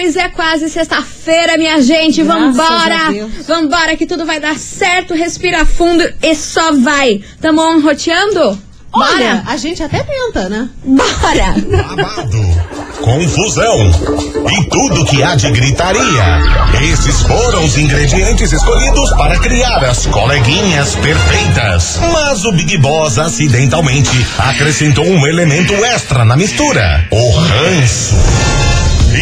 Maravicheries. É quase sexta-feira, minha gente. Graças Vambora! Vambora, que tudo vai dar certo. Respira fundo e só vai. Tamo roteando? Olha, Bora! a gente até tenta, né? Bora! Babado, confusão e tudo que há de gritaria. Esses foram os ingredientes escolhidos para criar as coleguinhas perfeitas. Mas o Big Boss acidentalmente acrescentou um elemento extra na mistura: o ranço.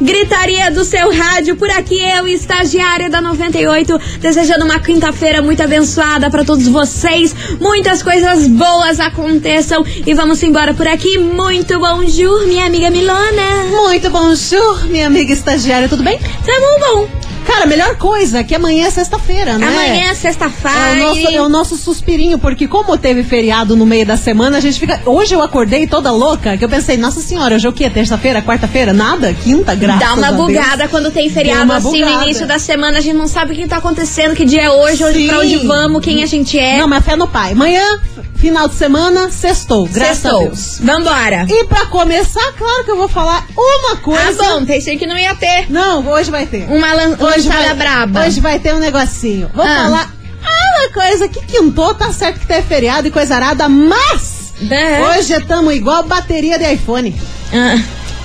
Gritaria do seu rádio, por aqui eu, estagiária da 98, desejando uma quinta-feira muito abençoada para todos vocês. Muitas coisas boas aconteçam e vamos embora por aqui. Muito bonjour, minha amiga Milona. Muito bonjour, minha amiga estagiária, tudo bem? Tamo bom. Cara, melhor coisa é que amanhã é sexta-feira, né? Amanhã é sexta-feira. É o, nosso, é o nosso suspirinho, porque como teve feriado no meio da semana, a gente fica. Hoje eu acordei toda louca, que eu pensei, nossa senhora, hoje é o quê? Terça-feira, quarta-feira? Nada? Quinta, graças Dá uma a Deus. bugada quando tem feriado assim bugada. no início da semana, a gente não sabe o que tá acontecendo, que dia é hoje, hoje Sim. pra onde vamos, quem a gente é. Não, mas fé no pai. Amanhã, final de semana, sextou, graças Sextou. a Deus. Vambora. E pra começar, claro que eu vou falar uma Ah, coisa. bom, pensei que não ia ter Não, hoje vai ter. uma lan Hoje lançada vai, braba. Hoje vai ter um negocinho. Vou Ah. falar ah, uma coisa que quintou, tá certo que tem feriado e coisa arada, mas Né? hoje estamos igual bateria de iPhone. Ah.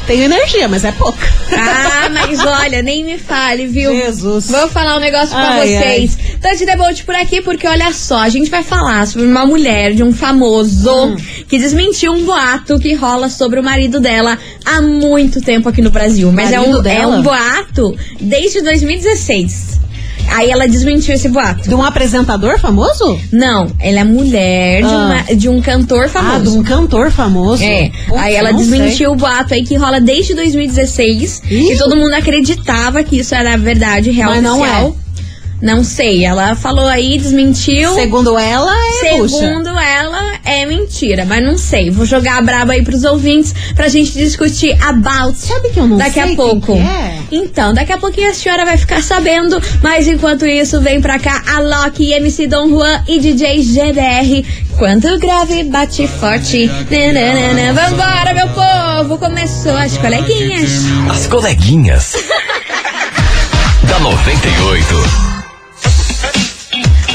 Tenho energia, mas é pouca. Ah, mas olha, nem me fale, viu? Jesus. Vou falar um negócio pra Ai, vocês. Tante Debolt por aqui, porque olha só, a gente vai falar sobre uma mulher de um famoso Hum. que desmentiu um boato que rola sobre o marido dela há muito tempo aqui no Brasil. Mas é um, é um boato desde 2016. Aí ela desmentiu esse boato. De um apresentador famoso? Não, ela é mulher de, Ah. uma- de um cantor famoso. Ah, de um cantor famoso. É, Putz, aí ela desmentiu o boato aí que rola desde 2016 Ih. e todo mundo acreditava que isso era verdade real Mas não oficial. Não sei, ela falou aí, desmentiu. Segundo ela, é bucha. Segundo ela, é mentira, mas não sei. Vou jogar a braba aí pros ouvintes pra gente discutir about Sabe que eu não daqui sei a quem pouco. que é? Então, daqui a pouquinho a senhora vai ficar sabendo, mas enquanto isso, vem pra cá a Loki, MC Dom Juan e DJ GDR. Quanto grave bate forte. Nananana. Vambora, meu povo! Começou as coleguinhas. As coleguinhas. da 98.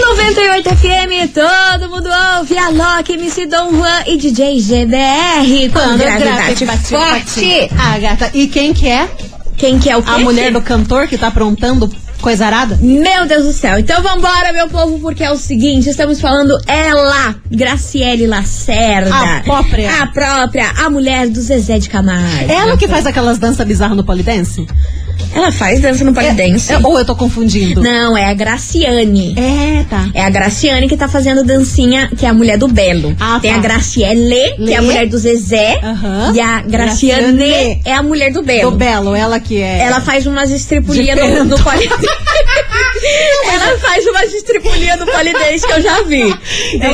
98 FM, todo mundo ouve a Loki, MC Dom Juan e DJ GDR. Quando grave bate forte. Ah, gata. E quem que é? Quem que é o quê? A mulher do cantor que tá aprontando coisa arada? Meu Deus do céu. Então vambora, meu povo, porque é o seguinte, estamos falando ela, Graciele Lacerda. A própria. A própria, a mulher do Zezé de Camargo. Ela que faz aquelas danças bizarras no polidense? Ela faz dança no polidense? É- é- ou eu tô confundindo? Não, é a Graciane. É, tá. É a Graciane que tá fazendo dancinha, que é a mulher do Belo. Ah, Tem tá. a Graciele, que é a Lê. mulher do Zezé. Aham. E a Graciane, Graciane. é a mulher do Belo. Do Belo, ela que é. Ela faz umas estripulias no, no polidense. Ela faz umas estripulias no polidense que eu já vi. Ela,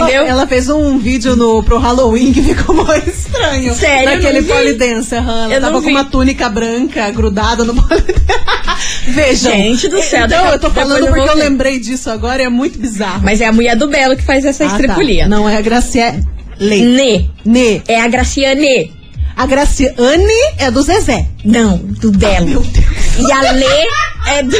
Entendeu? ela fez um vídeo no, pro Halloween que ficou muito estranho. Sério? Daquele vi. polidense. aham. Ela Eu tava com uma túnica branca grudada no polidense. Vejam. Gente do céu, Então, eu tô falando eu porque eu lembrei disso agora e é muito bizarro. Mas é a mulher do Belo que faz essa Ah, tá. estripulia. Não é a Graciele. Nê. Nê. É a Graciane. A Graciane é do Zezé. Não, do Belo. Meu Deus. E a Lê é do.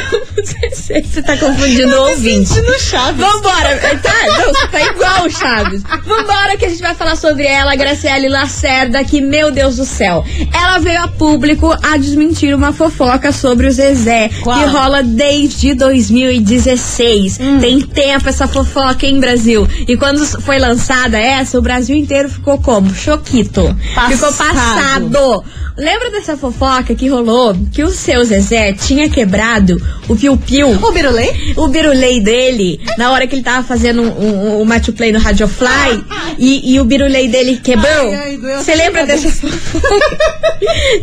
Você tá confundindo o ouvinte. No Chaves. Vambora, tá? Não, você tá igual o Chaves. Vambora que a gente vai falar sobre ela, Graciele Lacerda, que, meu Deus do céu. Ela veio a público a desmentir uma fofoca sobre o Zezé, Qual? que rola desde 2016. Hum. Tem tempo essa fofoca, hein, Brasil? E quando foi lançada essa, o Brasil inteiro ficou como? Choquito. Passado. Ficou passado. Lembra dessa fofoca que rolou que o seu Zezé tinha quebrado namorado, o Piu Piu. O Birulei? O birulei dele, na hora que ele tava fazendo um, um, um match play no Radio Fly, e, e o birulei dele quebrou. Doeu Você lembra dessa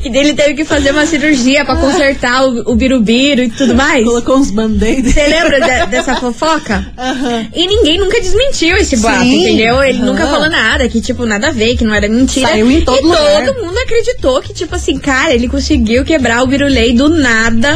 Que dele teve que fazer uma cirurgia pra consertar o, o birubiru e tudo mais? Colocou uns band-aids. Você lembra de- dessa fofoca? Aham. E ninguém nunca desmentiu esse boato, Sim. entendeu? Ele Aham. nunca falou nada, que tipo, nada a ver, que não era mentira. Saiu em todo e lugar. todo mundo acreditou que, tipo assim, cara, ele conseguiu quebrar o birulei do nada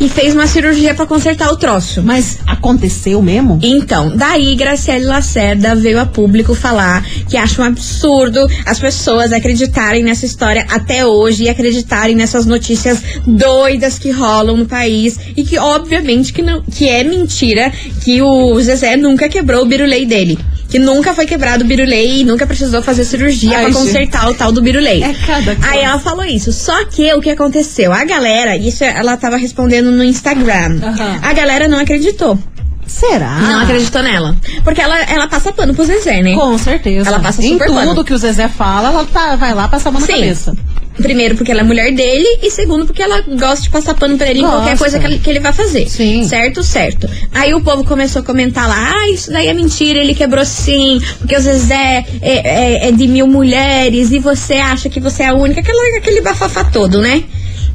e fez uma cirurgia pra consertar o troço. Mas aconteceu mesmo? Então, daí Graciele Lacerda veio a público falar que acha um absurdo as pessoas acreditarem nessa história até hoje e acreditarem nessas notícias doidas que rolam no país e que obviamente que não que é mentira que o Zezé nunca quebrou o birulei dele. Que nunca foi quebrado o birulei e nunca precisou fazer cirurgia gente. consertar o tal do birulei. É cada coisa. Aí ela falou isso. Só que o que aconteceu? A galera, isso ela tava respondendo no Instagram. Aham. A galera não acreditou. Será? Não acreditou nela. Porque ela, ela passa pano pro Zezé, né? Com certeza. Ela passa em super tudo pano. que o Zezé fala, ela tá, vai lá passar a mão na Sim. cabeça. Primeiro, porque ela é mulher dele. E segundo, porque ela gosta de passar pano pra ele em Gosta. qualquer coisa que ele, que ele vai fazer. Sim. Certo? Certo. Aí o povo começou a comentar lá: ah, isso daí é mentira, ele quebrou sim. Porque o Zezé é, é- é de mil mulheres e você acha que você é a única. Aquela, aquele bafafá todo, né?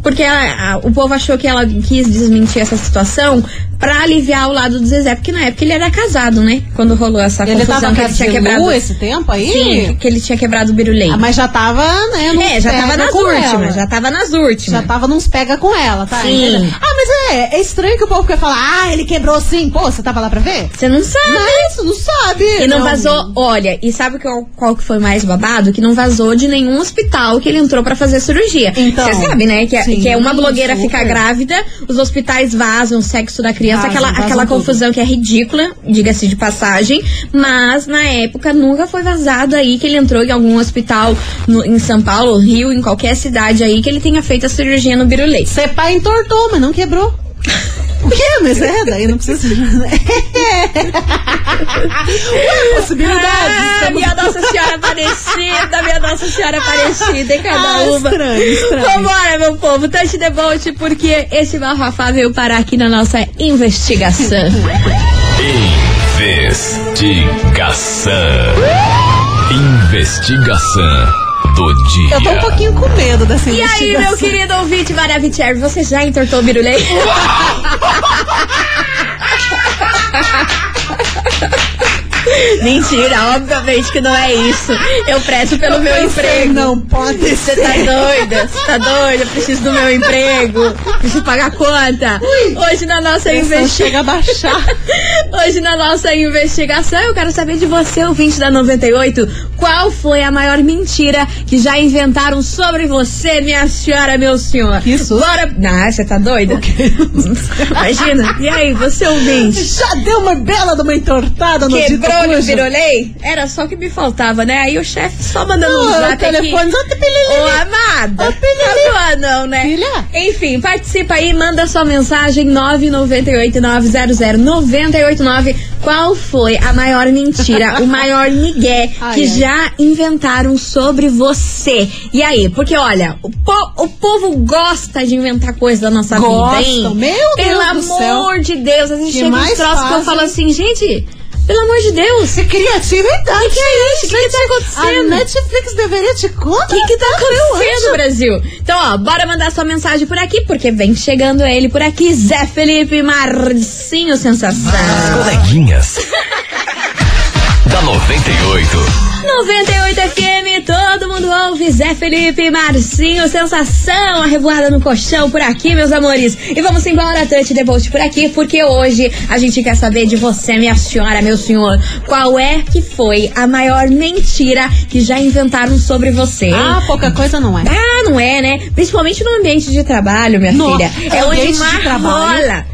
Porque ela- a- o povo achou que ela quis desmentir essa situação pra aliviar o lado do Zezé, porque na época ele era casado, né? Quando rolou essa Ele confusão tava que ele tinha quebrado. esse tempo aí? Sim, que ele tinha quebrado o birulei. Ah, mas já tava, né? É, já tava nas últimas, ela. já tava nas últimas. Já tava nos pega com ela, tá? Sim. Entendeu? Ah, mas é, é estranho que o povo quer falar, ah, ele quebrou sim. Pô, você tava lá pra ver? Você não sabe. Não, isso não sabe. E não vazou, olha, e sabe qual, qual que foi mais babado? Que não vazou de nenhum hospital que ele entrou pra fazer cirurgia. Então, Você sabe, né? Que, é- sim, que é uma blogueira super. ficar grávida, os hospitais vazam o sexo da criança, Vazam, aquela, aquela tudo. confusão que é ridícula, diga-se de passagem. Mas na época nunca foi vazado aí que ele entrou em algum hospital no- em São Paulo, Rio, em qualquer cidade aí, que ele tenha feito a cirurgia no birulei. Seu pai entortou, mas não quebrou. O quê? Mas é, daí não precisa. Ué, possibilidades. Ah, estamos- minha Nossa Senhora Aparecida, minha Nossa Senhora Aparecida, em cada Ah, uma. estranho, estranho. Vambora, meu povo, touch the boat, porque esse bafafá veio parar aqui na nossa investigação. Investigação. Investigação do dia. Eu tô um pouquinho com medo dessa E aí, investigação. meu querido ouvinte Maravicherry, você já entortou o birulei? Mentira, obviamente que não é isso. Eu prezo pelo meu Eu sei, emprego. Não pode Você ser. tá doida? Você tá doida? Eu preciso do meu emprego. Preciso pagar conta. Hoje na nossa investigação. chega a baixar. Hoje na nossa investigação, eu quero saber de você, ouvinte da 98, qual foi a maior mentira que já inventaram sobre você, minha senhora, meu senhor? Que susto. Bora. Ah, você tá doida? Imagina. E aí, você ouvinte? Já deu uma bela de uma entortada no Quebrou no cujo. virolei? Era só o que me faltava, né? Aí o chefe só mandando um Ah, zap o telefone, aqui. Ô, amada, Ô, pilili. não né? Filha. Enfim, participa aí, manda sua mensagem 998-900-989. Qual foi a maior mentira, o maior migué Ai, que ai. já inventaram sobre você? E aí? Porque, olha, o, po- o povo gosta de inventar coisa da nossa Gostam, vida, hein? meu Deus Pelo do céu. amor de Deus, a gente Que chega uns troços que eu falo assim, gente, pelo amor de Deus. Que criatividade. Que que é isso? Que que tá A acontecendo? Netflix deveria te contar. O que que tá acontecendo, Brasil? Então, ó, bora mandar sua mensagem por aqui, porque vem chegando ele por aqui, Zé Felipe Marcinho Sensação. As coleguinhas. da 98. 98 FM, todo mundo ouve, Zé Felipe Marcinho Sensação, a revoada no colchão por aqui, meus amores. E vamos embora, Tante Devolt por aqui, porque hoje a gente quer saber de você, minha senhora, meu senhor, qual é que foi a maior mentira que já inventaram sobre você, hein? Ah, pouca coisa não é. Ah, não é, né? Principalmente no ambiente de trabalho, minha No filha. É onde trabalho. rola.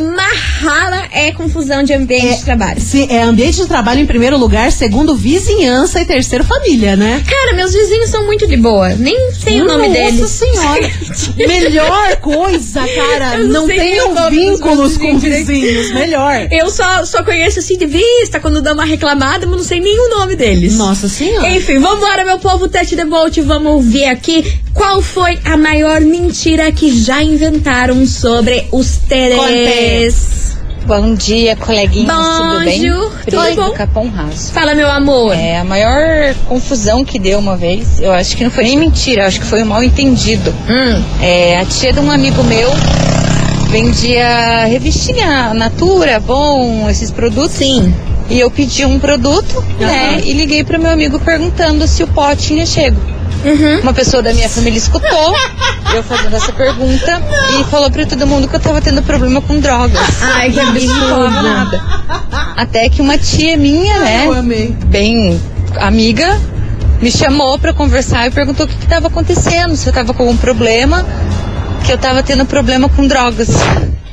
Marrala é confusão de ambiente de trabalho. Se é ambiente de trabalho em primeiro lugar, segundo vizinhança e terceiro família, né? Cara, meus vizinhos são muito de boa. Nem sei o nome Nossa deles. senhora. Melhor coisa, cara. Eu não tenham vínculos com vizinhos. vizinhos. Melhor. Eu só, só conheço assim de vista, quando dá uma reclamada, mas não sei nem o nome deles. Nossa senhora. Enfim, vambora, meu povo Tete the Bolt. Vamos ouvir aqui qual foi a maior mentira que já inventaram sobre os Bom dia, coleguinhas, tudo bem? Tudo Pri bom? Capão Raso. Fala, meu amor. É, a maior confusão que deu uma vez, eu acho que não foi nem mentira, acho que foi um mal entendido. Hum. É, a tia de um amigo meu vendia revistinha Natura, Bom, esses produtos. Sim. E eu pedi um produto, né? E liguei pro meu amigo perguntando se o pote tinha chego. Uhum. Uma pessoa da minha família escutou eu fazendo essa pergunta e falou pra todo mundo que eu tava tendo problema com drogas. Ai, que não falava absurdo. nada. Até que uma tia minha, né, Eu amei. bem amiga, me chamou pra conversar e perguntou o que que tava acontecendo, se eu tava com algum problema, que eu tava tendo problema com drogas.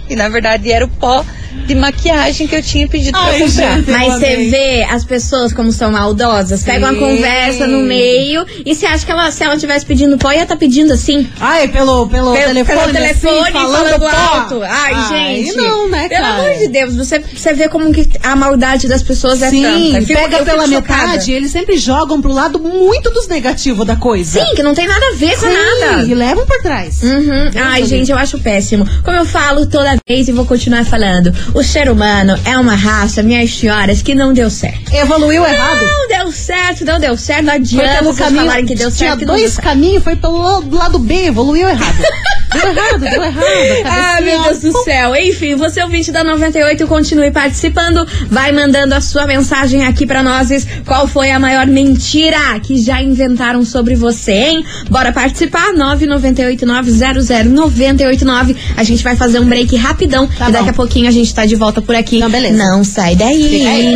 E na verdade era o pó de maquiagem que eu tinha pedido pra Ai, comprar. gente. Eu Mas você vê as pessoas como são maldosas, pegam uma Sim. conversa no meio e você acha que ela, se ela tivesse pedindo pó, ia estar pedindo assim. Ai, pelo, pelo, Pelo telefone, pelo telefone assim, falando, pó. alto. Ai, gente. não, né, Pelo cara? amor de Deus, você, você vê como que a maldade das pessoas é Sim, tanta. Eu fico- pega pela chocada. metade, eles sempre jogam pro lado muito dos negativos da coisa. Sim, que não tem nada a ver com Sim, nada. e levam por trás. Uhum. Ai, gente, eu acho péssimo. Como eu falo toda vez e vou continuar falando, o ser humano é uma raça, minhas senhoras, que não deu certo. Evoluiu errado. Não deu certo, não deu certo, não adianta pelo vocês caminho. falarem que deu tinha certo. deu dois caminhos, foi pelo lado- B, evoluiu errado. deu errado, deu errado. Ah, meu Deus do céu. Enfim, você ouvinte da 98, continue participando. Vai mandando a sua mensagem aqui pra nós. Qual foi a maior mentira que já inventaram sobre você, hein? Bora participar? 998900989. A gente vai fazer um break rapidão Tá e daqui bom. a pouquinho a gente tá de volta por aqui. Então, beleza. Não sai daí. Fica aí.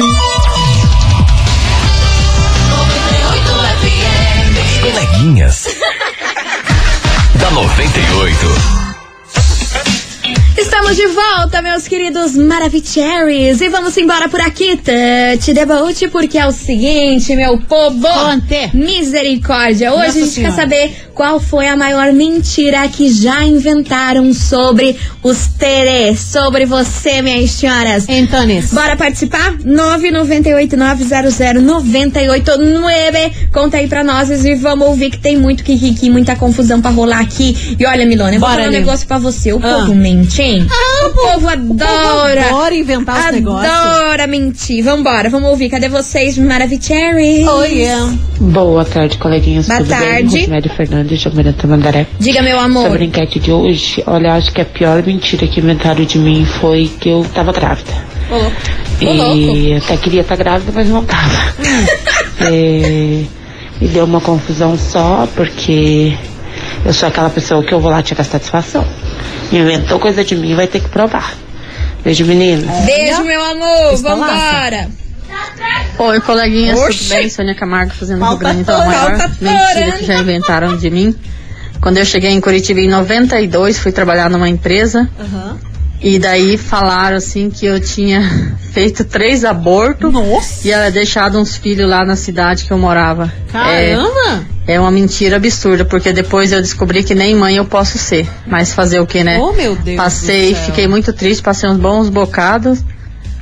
As coleguinhas. da 98. Estamos de volta, meus queridos Maravicheries. E vamos embora por aqui, the Boat, porque é o seguinte, meu povo. Conte. Misericórdia. Hoje Nossa a gente Senhora. quer saber qual foi a maior mentira que já inventaram sobre os terês, sobre você, minhas senhoras. Antonis. Bora participar? 998-900-989. Conta aí pra nós e vamos ouvir que tem muito kikiki, muita confusão pra rolar aqui. E olha, Milona, eu vou Bora, falar um negócio pra você. O Ah. povo mente, hein? o povo adora. Adora inventar os negócios. Adora mentir. Vambora, vamos ouvir. Cadê vocês, Maravicheries? Oh, yeah. Boa tarde, coleguinhas. Boa Tudo tarde. bem? Rosemary Fernandes, de Almirante Tamandaré. Diga, meu amor. Sobre a enquete de hoje, olha, acho que a pior mentira que inventaram de mim foi que eu tava grávida. Ô, louco. E até queria estar grávida, mas não tava. É, e deu uma confusão só, porque eu sou aquela pessoa que eu vou lá tirar satisfação. Inventou coisa de mim, vai ter que provar. Beijo, meninas. Beijo, meu amor. Vambora. Oi, coleguinhas, Oxi. tudo bem? Sônia Camargo fazendo Rio Grande do toda, maior falta mentira que já inventaram de mim. Quando eu cheguei em Curitiba em 92, fui trabalhar numa empresa Aham. e daí falaram assim que eu tinha feito três abortos Nossa. e ela deixado uns filhos lá na cidade que eu morava. Caramba. É, é uma mentira absurda, porque depois eu descobri que nem mãe eu posso ser. Mas fazer o que, né? Oh, meu Deus Passei, fiquei muito triste, passei uns bons bocados.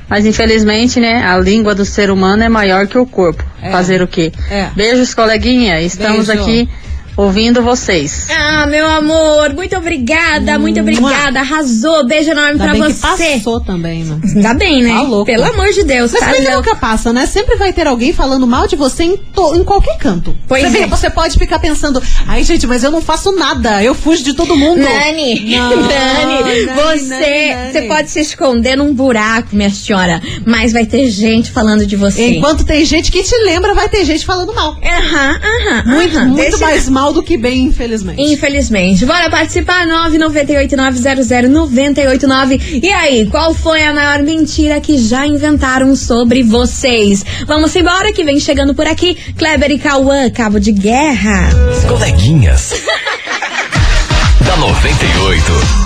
Mas infelizmente, né, a língua do ser humano é maior que o corpo. É. Fazer o quê? É. Beijos, coleguinha. Estamos Beijo. aqui ouvindo vocês. Ah, meu amor, muito obrigada, muito obrigada. Arrasou. Beijo enorme Ainda pra bem você. que passou também, mano. Ainda bem, né? Tá louco. Pelo amor de Deus, Mas tá louco. nunca passa, né? Sempre vai ter alguém falando mal de você em, to- em qualquer canto. Pois você, vê, é. você pode ficar pensando, ai gente, mas eu não faço nada, eu fujo de todo mundo. Nani, Não, Nani, Nani, você, Nani, Nani. você pode se esconder num buraco, minha senhora, mas vai ter gente falando de você. Enquanto tem gente que te lembra, vai ter gente falando mal. Aham, aham, Muito, aham. muito mais mal do que bem, infelizmente. Infelizmente. Bora participar, 998-900-989. E aí, qual foi a maior mentira que já inventaram sobre vocês? Vamos embora, que vem chegando por aqui, Kleber e Cauã, cabo de guerra. As coleguinhas. da 98.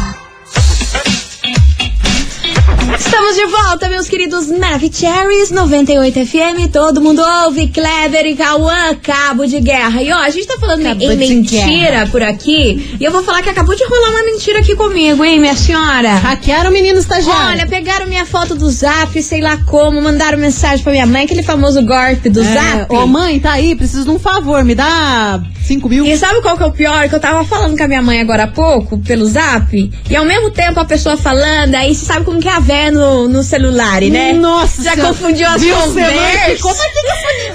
Estamos de volta, meus queridos Maravicheries 98 FM. Todo mundo ouve. Kleber e Cauã, cabo de guerra. E ó, a gente tá falando Cabo em de mentira guerra. por aqui. E eu vou falar que acabou de rolar uma mentira aqui comigo, hein, minha senhora? Hackearam o menino estagiário. Olha, pegaram minha foto do zap, sei lá como, mandaram mensagem pra minha mãe, aquele famoso golpe do É, zap. Ô mãe, tá aí, preciso de um favor, me dá 5 mil. E sabe qual que é o pior? Que eu tava falando com a minha mãe agora há pouco, pelo zap, e ao mesmo tempo a pessoa falando, aí você sabe como que é a no, no celular, né? Nossa Já confundiu as conversas. Como é que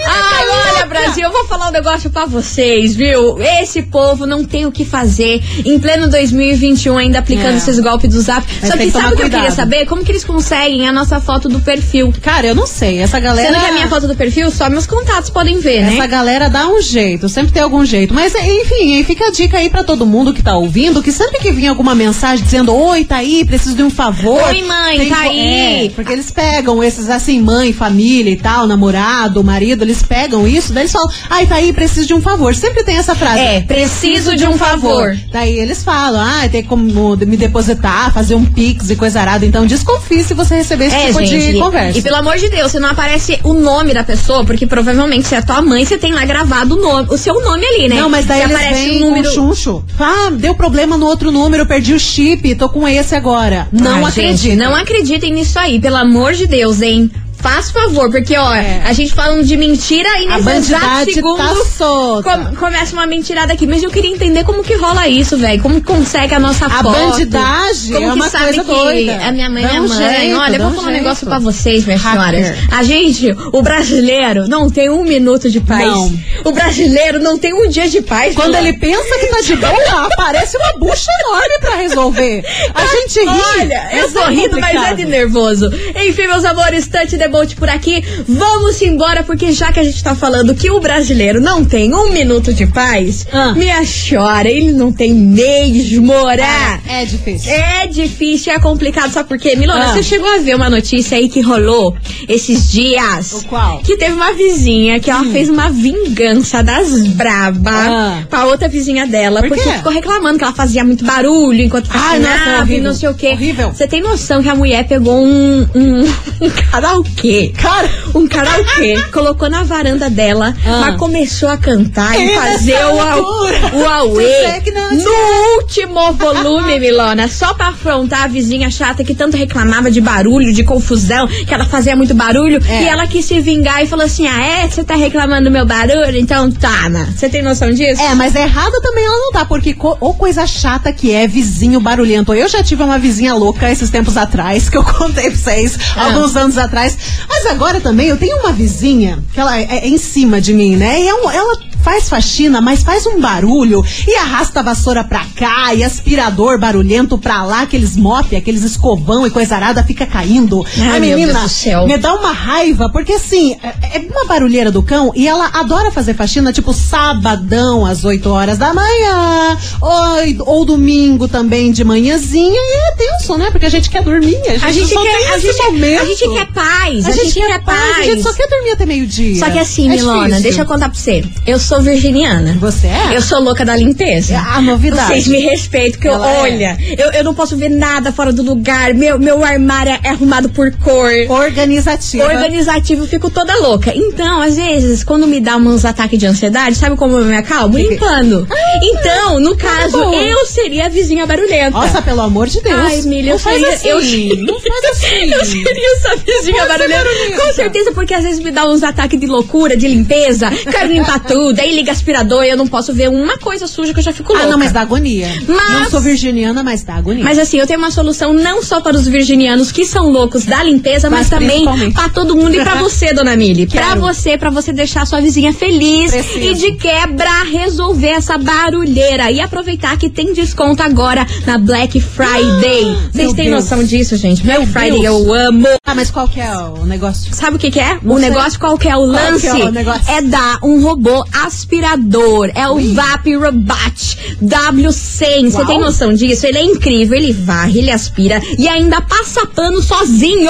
Ai, tá olha? Brasil, eu vou falar um negócio pra vocês, viu? Esse povo não tem o que fazer em pleno 2021 ainda aplicando É. esses golpes do zap. Mas Só que sabe o que eu queria cuidado. saber? Como que eles conseguem a nossa foto do perfil? Cara, eu não sei. Essa galera. Sendo que a minha foto do perfil, só meus contatos podem ver, né? Essa galera dá um jeito, sempre tem algum jeito. Mas, enfim, fica a dica aí pra todo mundo que tá ouvindo, que sempre que vir alguma mensagem dizendo, oi, tá aí, preciso de um favor. Oi, mãe, tá aí. É, porque eles pegam esses, assim, mãe, família e tal, namorado, marido, eles pegam isso, daí eles falam, ai, tá aí, preciso de um favor. Sempre tem essa frase. É, preciso de um favor. Daí eles falam, ah, tem como me depositar, fazer um pix e coisa arada. Então desconfie se você receber esse É, tipo gente, de e- conversa. E pelo amor de Deus, você não aparece o nome da pessoa, porque provavelmente se é tua mãe, você tem lá gravado o, nome, o seu nome ali, né? Não, mas daí Se eles aparece vêm o número. com chuncho. Ah, deu problema no outro número, perdi o chip, tô com esse agora. Não Ah, acredito. Gente, não acreditem nisso aí, pelo amor de Deus, hein? Faz favor, porque, ó, É. a gente falando de mentira e A nesse exato segundo tá solta. com- começa uma mentirada aqui. Mas eu queria entender como que rola isso, velho. Como consegue a nossa A foto. bandidagem como é que uma sabe coisa que doida. A minha mãe é um mãe. jeito, Olha, eu vou um falar um negócio pra vocês, minhas Hacker. senhoras. A gente, o brasileiro, não tem um minuto de paz. Não. O brasileiro não tem um dia de paz. Quando ele pensa que tá de boa, aparece uma bucha enorme pra resolver. A gente ri. Olha, eu mas tô é rindo, mas é de nervoso. Enfim, meus amores, Tante Debote por aqui. Vamos embora, porque já que a gente tá falando que o brasileiro não tem um minuto de paz, Ah. minha chora, ele não tem mesmo, ora. É, é difícil. É difícil, é complicado, sabe por quê? Milona, Ah. você chegou a ver uma notícia aí que rolou esses dias? O qual? Hum. Que teve uma vizinha que ela fez uma vingança das braba Ah. pra outra vizinha dela, Por porque ficou reclamando que ela fazia muito barulho enquanto nossa, horrível. não sei o quê. Horrível. Você tem noção que a mulher pegou um, um, um karaokê? Cara, Um karaokê, colocou na varanda dela, Ah. mas começou a cantar e Essa fazer o, au- o auê no último volume, Milona, só pra afrontar a vizinha chata que tanto reclamava de barulho, de confusão, que ela fazia muito barulho, É. e ela quis se vingar e falou assim: Ah, é? Você tá reclamando do meu barulho? Então toma. Você tem noção disso? É, mas errada também ela não tá, porque co ou coisa chata que é vizinho barulhento. Eu já tive uma vizinha louca esses tempos atrás, que eu contei pra vocês, Ah. alguns anos atrás. Mas agora também eu tenho uma vizinha, que ela é, é em cima de mim, né? E é um- ela faz faxina, mas faz um barulho e arrasta a vassoura pra cá e aspirador barulhento pra lá, aqueles mop, aqueles escovão e coisa arada fica caindo. Ai, a menina me dá uma raiva, porque assim, é, é uma barulheira do cão e ela adora fazer faxina, tipo sabadão às 8 horas da manhã, ou, ou domingo também de manhãzinha, e é tenso, né? Porque a gente quer dormir, a gente, A gente, só quer, tem a, esse gente, momento. a gente quer paz, a, gente, quer paz. a gente só quer dormir até meio-dia. Só que assim, É Milona, difícil. deixa eu contar pra você. Eu sou virginiana. Você é? Eu sou louca da limpeza. É a novidade. Vocês me respeitam, porque eu, é. olha, eu, eu não posso ver nada fora do lugar. Meu, meu armário é arrumado por cor. Organizativa. Organizativo, eu fico toda louca. Então, às vezes, quando me dá uns ataques de ansiedade, sabe como eu me acalmo? Limpando. então, no caso, eu seria a vizinha barulhenta. Nossa, pelo amor de Deus. Ai, Milha, eu seria, assim. eu, Não faz assim. eu seria essa vizinha barulhenta. barulhenta. Com certeza, porque às vezes me dá uns ataques de loucura, de limpeza. Quero limpar tudo, aí liga aspirador e eu não posso ver uma coisa suja que eu já fico louca. Ah, não, mas dá agonia. Mas- Não sou virginiana, mas dá agonia. Mas assim, eu tenho uma solução não só para os virginianos que são loucos da limpeza, mas, Mas também para todo mundo e pra você, dona Mili. Quero. você, pra você deixar a sua vizinha feliz Preciso. e de quebra resolver essa barulheira e aproveitar que tem desconto agora na Black Friday. Vocês meu têm Deus. noção disso, gente? Black Friday Deus. eu amo. Ah, mas qual que é o negócio? Sabe o que, que é? Não o sei. negócio qual que é o Qual lance? é o? É dar um robô aspirador. É o Vap Robot W100. Você tem noção disso? Ele é incrível. Ele varre, ele aspira e ainda passa pano sozinho.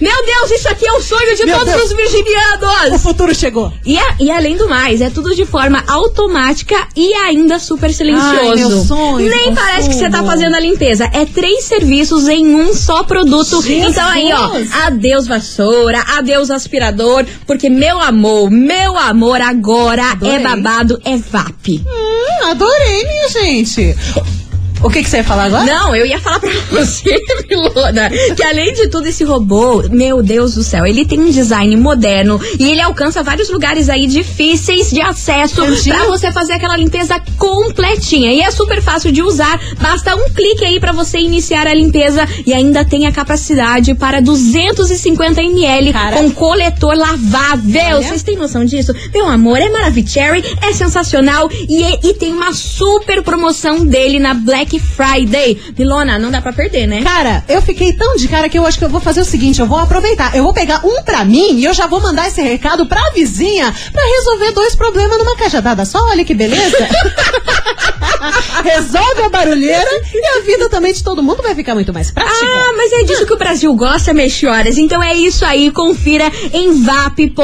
Meu Deus, isso aqui é o sonho de Meu todos Deus. os O virginianos. futuro chegou. E, é- e além do mais, é tudo de forma automática e ainda super silencioso. Ai, meu sonho Nem parece que você tá fazendo a limpeza. É seis serviços em um só produto. Jesus! Então aí, ó, adeus vassoura, adeus aspirador, porque meu amor, meu amor agora Adorei. é babado, é VAP. Hum, adorei, minha gente. O que, que você ia falar agora? Não, eu ia falar pra você, Milona, que além de tudo, esse robô, meu Deus do céu, ele tem um design moderno e ele alcança vários lugares aí difíceis de acesso Entendi. pra você fazer aquela limpeza completinha. E é super fácil de usar, basta um clique aí pra você iniciar a limpeza e ainda tem a capacidade para 250 ml Cara. com coletor lavável. Vocês têm noção disso? Meu amor, é Maravicherry, é sensacional e, é- e tem uma super promoção dele na Black Friday. Milona, não dá pra perder, né? Cara, eu fiquei tão de cara que eu acho que eu vou fazer o seguinte: eu vou aproveitar. Eu vou pegar um pra mim e eu já vou mandar esse recado pra vizinha pra resolver dois problemas numa cajadada só. Olha que beleza. Resolve a barulheira e a vida também de todo mundo vai ficar muito mais prática. Ah, mas é disso que o Brasil gosta, Melchoras. Então é isso aí, confira em vap.ind.br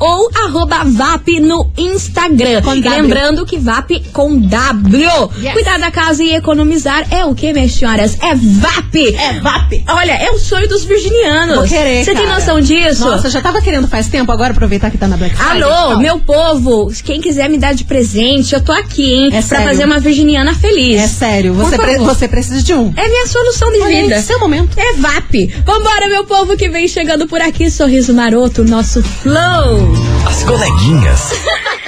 ou arroba VAP no Instagram. Com W. Lembrando que VAP com W. Yes. Cuidar da casa e economizar é o que, Melchoras? É VAP. É VAP. Olha, é o sonho dos virginianos. Vou querer, Você tem noção disso? Nossa, já tava querendo faz tempo, agora aproveitar que tá na Black Friday. Alô, Fala. meu povo, quem quiser me dar de presente, eu tô aqui, hein? É pra sério. fazer uma virginiana feliz. É sério, você, pre- você precisa de um. É minha solução de Olha aí, vida. seu momento. É VAP. Vambora, meu povo que vem chegando por aqui. Sorriso maroto, nosso flow. As coleguinhas.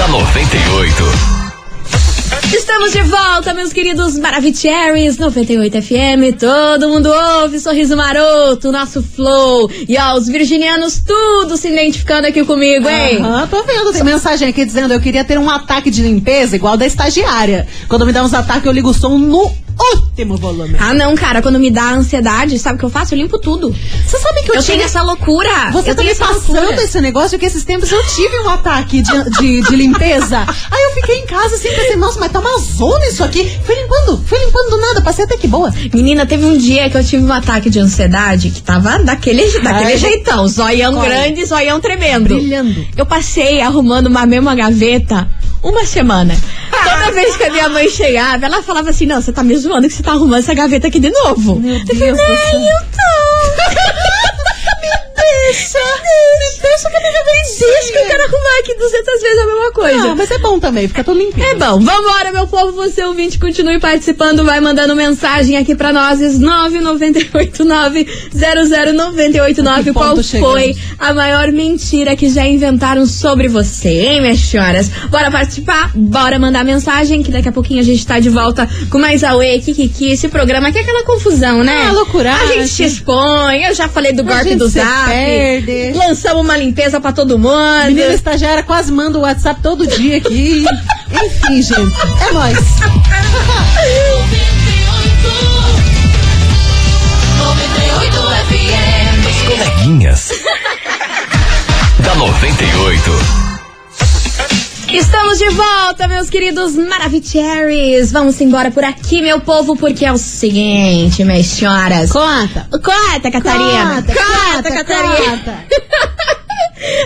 da 98. Estamos de volta, meus queridos Maravicheries 98 FM. Todo mundo ouve Sorriso Maroto, nosso flow. E ó, os virginianos tudo se identificando aqui comigo, hein? Aham, tô vendo. Tem mensagem aqui dizendo eu queria ter um ataque de limpeza igual da estagiária. Quando me dá uns ataques, eu ligo o som no último volume. Ah, não, cara, quando me dá ansiedade, sabe o que eu faço? Eu limpo tudo. Você sabe que eu, Eu tive... tenho essa loucura. Você eu tá me passando loucura. esse negócio que esses tempos eu tive um ataque de, de, de limpeza. Aí eu fiquei em casa assim, pensei, nossa, mas tá uma zona isso aqui. Fui limpando, fui limpando do nada, passei até que boa. Menina, teve um dia que eu tive um ataque de ansiedade que tava daquele, daquele Ai. jeitão, zoião grande, zoião tremendo. Brilhando. Eu passei arrumando uma mesma gaveta uma semana. Toda vez que a minha mãe chegava, ela falava assim: Não, você tá me zoando que você tá arrumando essa gaveta aqui de novo. Meu eu falei, Deus do "Não, céu." eu tô. Deixa, me deixa que eu me deixa que eu quero arrumar aqui 200 vezes a mesma coisa. Não, mas é bom também, fica tudo limpinho. É bom, vambora, meu povo, você ouvinte, continue participando, vai mandando mensagem aqui pra nós, 998900989, Que qual chegamos? foi a maior mentira que já inventaram sobre você, hein, minhas senhoras? Bora participar, bora mandar mensagem, que daqui a pouquinho a gente tá de volta com mais Aue, Kikiki, esse programa que é aquela confusão, né? Ah, loucuragem. A gente se expõe, eu já falei do golpe do zap, perde. lançamos uma limpeza pra todo mundo. Menina estagiária quase manda o WhatsApp todo dia aqui. Enfim, gente. É nóis. As coleguinhas. da 98. Estamos de volta, meus queridos Maravicheries. Vamos embora por aqui, meu povo, porque é o seguinte, minhas senhoras. Conta. Conta, Catarina. Conta, conta, Catarina. conta.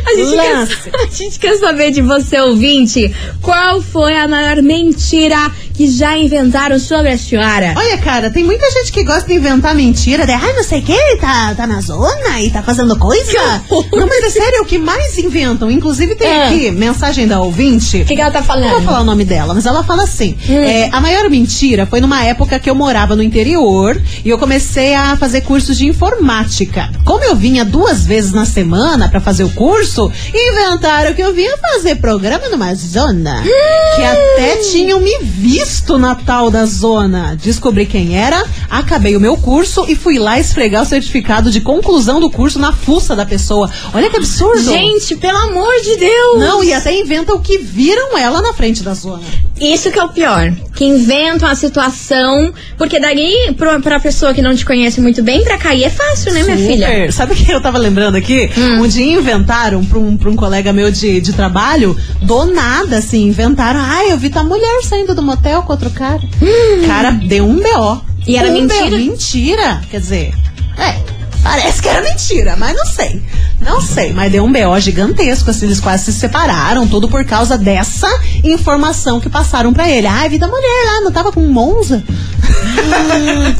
A gente, quer, a gente quer saber de você, ouvinte, qual foi a maior mentira que já inventaram sobre a senhora? Olha, cara, tem muita gente que gosta de inventar mentira. De, ai, não sei o que, tá, tá na zona e tá fazendo coisa. Não, mas é sério, é o que mais inventam. Inclusive tem É. aqui mensagem da ouvinte. O que, que ela tá Não vou falando? falar o nome dela, mas ela fala assim: Hum. é, a maior mentira foi numa época que eu morava no interior e eu comecei a fazer cursos de informática. Como eu vinha duas vezes na semana pra fazer o curso, inventaram que eu vinha fazer programa numa zona que até tinham me visto na tal da zona. Descobri quem era, acabei o meu curso e fui lá esfregar o certificado de conclusão do curso na fuça da pessoa. Olha que absurdo! Gente, pelo amor de Deus! Não, e até inventam que viram ela na frente da zona. Isso que é o pior. Que inventam a situação. Porque daí, pra, pra pessoa que não te conhece muito bem, pra cair é fácil, né, minha Super. filha? Sabe o que eu tava lembrando aqui? Hum. Um dia inventaram pra um, pra um colega meu de, de trabalho, do nada, assim, inventaram. Ai, eu vi tua mulher saindo do motel com outro cara. Cara, deu um B.O. Hum. E era um mentira? B.O. Mentira. Quer dizer, é. Parece que era mentira, mas não sei. Não sei, mas deu um BO gigantesco, assim, eles quase se separaram, tudo por causa dessa informação que passaram pra ele. Ai, vida mulher lá, não tava com um Monza?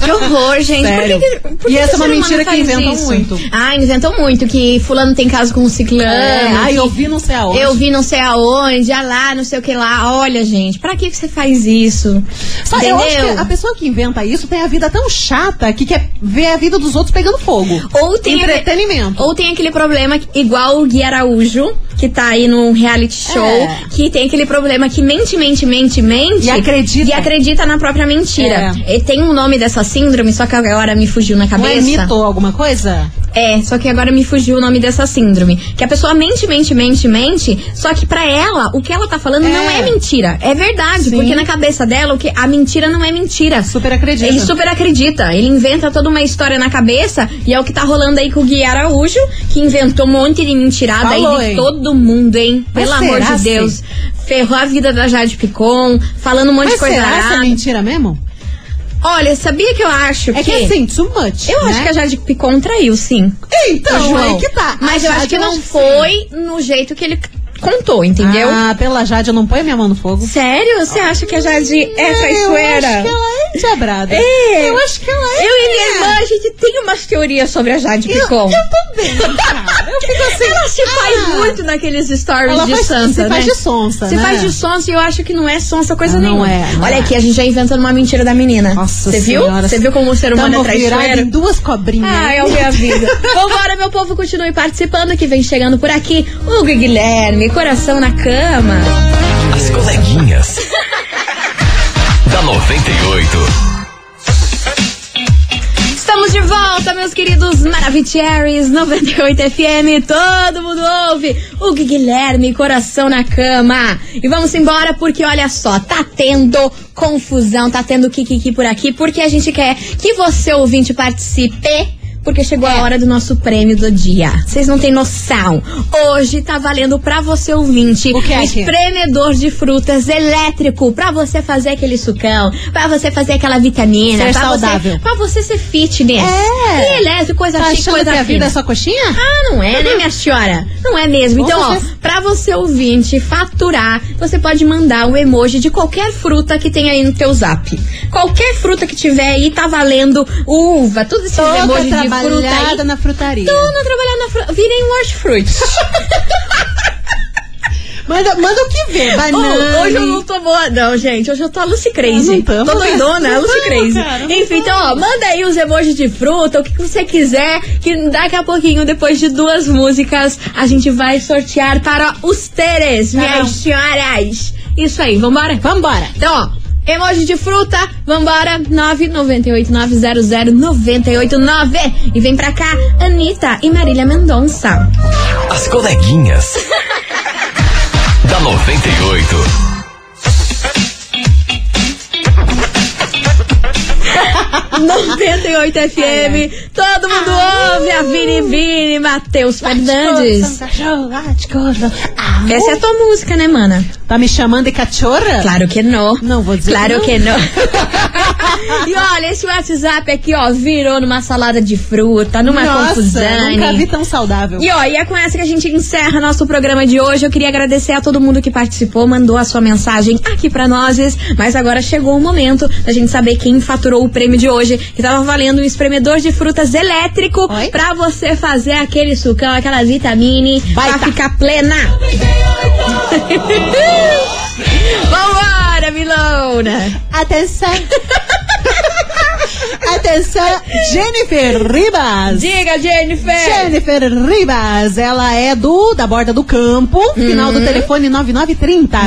Que horror, gente. Sério. Por que, que- por E que essa que é uma mentira que inventam isso? muito. Ah, inventam muito, que fulano tem caso com um ciclano. É, que eu vi não sei aonde. Eu vi não sei aonde, ah lá, não sei o que lá. Olha, gente, pra que você faz isso? Só Entendeu? eu acho que a pessoa que inventa isso tem a vida tão chata que quer ver a vida dos outros pegando fogo. Ou tem Entretenimento. Ou tem aquele problema, igual o Gui Araújo, que tá aí no reality show, É. que tem aquele problema que mente, mente, mente, mente. E acredita. E acredita na própria mentira. E tem um nome dessa síndrome, só que agora me fugiu na Não cabeça. é mito alguma coisa? É, só que agora me fugiu o nome dessa síndrome. Que a pessoa mente, mente, mente, mente, só que pra ela, o que ela tá falando É. não é mentira. É verdade, Sim. porque na cabeça dela, o que a mentira não é mentira. Super acredita. Ele super acredita. Ele inventa toda uma história na cabeça e é o que tá rolando aí com o Gui Araújo, que inventou um monte de mentirada Falou, aí de hein? todo mundo, hein? Mas Pelo amor de Deus. sim? Ferrou a vida da Jade Picon, falando um monte Mas de coisa será essa arada. mentira mesmo? Olha, sabia que eu acho É que assim, too much. Eu acho né? que a Jade Picon traiu, sim. Então, aí que tá. Mas A eu acho que não foi no jeito que ele contou, entendeu? Ah, pela Jade, eu não ponho minha mão no fogo. Sério? Você acha que a Jade é traiçoeira? Eu acho que ela é. É. Eu acho que ela é. Eu e minha irmã, a gente tem umas teorias sobre a Jade Eu, Picon. eu também, cara. Eu fico assim. Ela se faz ah, muito naqueles stories Ela de faz- Sansa, se né? faz de sonsa, Se né? faz de sonsa e eu acho que não é sonsa coisa Ah, não nenhuma. é, não Olha é. aqui, a gente já inventando uma mentira da menina. Nossa Você viu? Senhora. Você viu como o ser humano Tamo é traiçoeiro? em duas cobrinhas. Ai, é a minha vida. Vambora, meu povo, continue participando que vem chegando por aqui. Hugo e Guilherme, coração na cama. As coleguinhas. da 98. Estamos de volta, meus queridos Maravicheries 98 FM. Todo mundo ouve. E Guilherme, coração na cama. E vamos embora porque olha só, tá tendo confusão, tá tendo kikiki por aqui, porque a gente quer que você, ouvinte, participe. Porque chegou a hora do nosso prêmio do dia. Vocês não têm noção. Hoje tá valendo pra você ouvinte O que é um espremedor de frutas elétrico pra você fazer aquele sucão, pra você fazer aquela vitamina, Ser pra saudável. você, pra você ser fitness. É. E elétrico, coisa Tá chique, coisa que a vida fina. é só coxinha? Ah, não é, né, minha senhora? Não é mesmo. Então, ó, certeza. pra você ouvinte faturar, você pode mandar um emoji de qualquer fruta que tem aí no teu zap. Qualquer fruta que tiver aí, tá valendo uva, todos esses Toda emojis de aí. trabalhada na frutaria. Toda trabalhando na fruta. Virem um hortifruti. Manda, manda o que vê. Banana. Oh, hoje eu não tô boa, não, gente. Hoje eu tô a Lucy Crazy. não tamo, tô doidona, Não Lucy tamo, Crazy. cara, Enfim, então, ó, manda aí os emojis de fruta, o que que você quiser, que daqui a pouquinho, depois de duas músicas, a gente vai sortear para os teres, minhas Não. senhoras. Isso aí, vambora? Vambora. Então, ó. Emoji de fruta, vambora, 998900989. E vem pra cá, Anitta e Marília Mendonça. As coleguinhas. da 98. 98 FM, todo mundo ouve a Vini Vini, Matheus Fernandes. Essa é a tua música, né, mana? Tá me chamando de cachorra? Claro que não. Não vou dizer Claro que que não. e olha, esse WhatsApp aqui, ó, virou numa salada de fruta, numa Nossa, confusão. nunca vi tão saudável. E ó, e é com essa que a gente encerra nosso programa de hoje. Eu queria agradecer a todo mundo que participou, mandou a sua mensagem aqui pra nós. Mas agora chegou o momento da gente saber quem faturou o prêmio de hoje, que tava valendo um espremedor de frutas elétrico Oi? pra você fazer aquele sucão, aquela vitamine pra Baita. ficar plena. Vambora, Milona! Atenção. Atenção, Jennifer Ribas. Diga, Jennifer! Jennifer Ribas, ela é do da borda do campo, final do telefone 9930.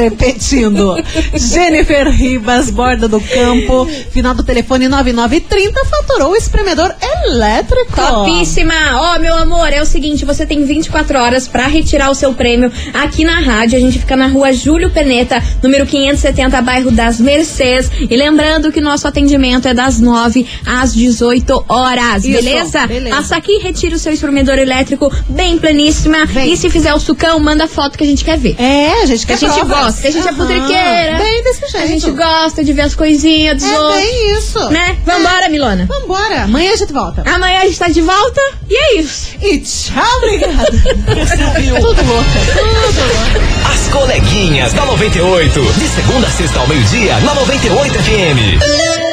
Repetindo. Jennifer Ribas, borda do campo, final do telefone 9930, faturou o espremedor elétrico. Topíssima! Ó, meu amor, é o seguinte, você tem 24 horas pra retirar o seu prêmio aqui na rádio. A gente fica na rua Júlio Peneta, número 570, bairro das Mercês. E lembrando que nosso atendimento é das 9 às 18 horas, Isso, beleza? beleza. Passa aqui, retira o seu espremedor elétrico bem pleníssima. Vem. E se fizer o sucão, manda foto que a gente quer ver. É, a gente Que quer a gente provas. gosta, que a gente é Aham, putriqueira. Bem desse jeito. A gente gosta de ver as coisinhas dos É outros. bem isso. Né? Vambora, Milona. Vambora, amanhã a gente volta. Amanhã a gente tá de volta e é isso. E tchau, obrigada. Tudo louca. As coleguinhas da 98. De segunda a sexta ao meio-dia, na 98 FM. Thank you.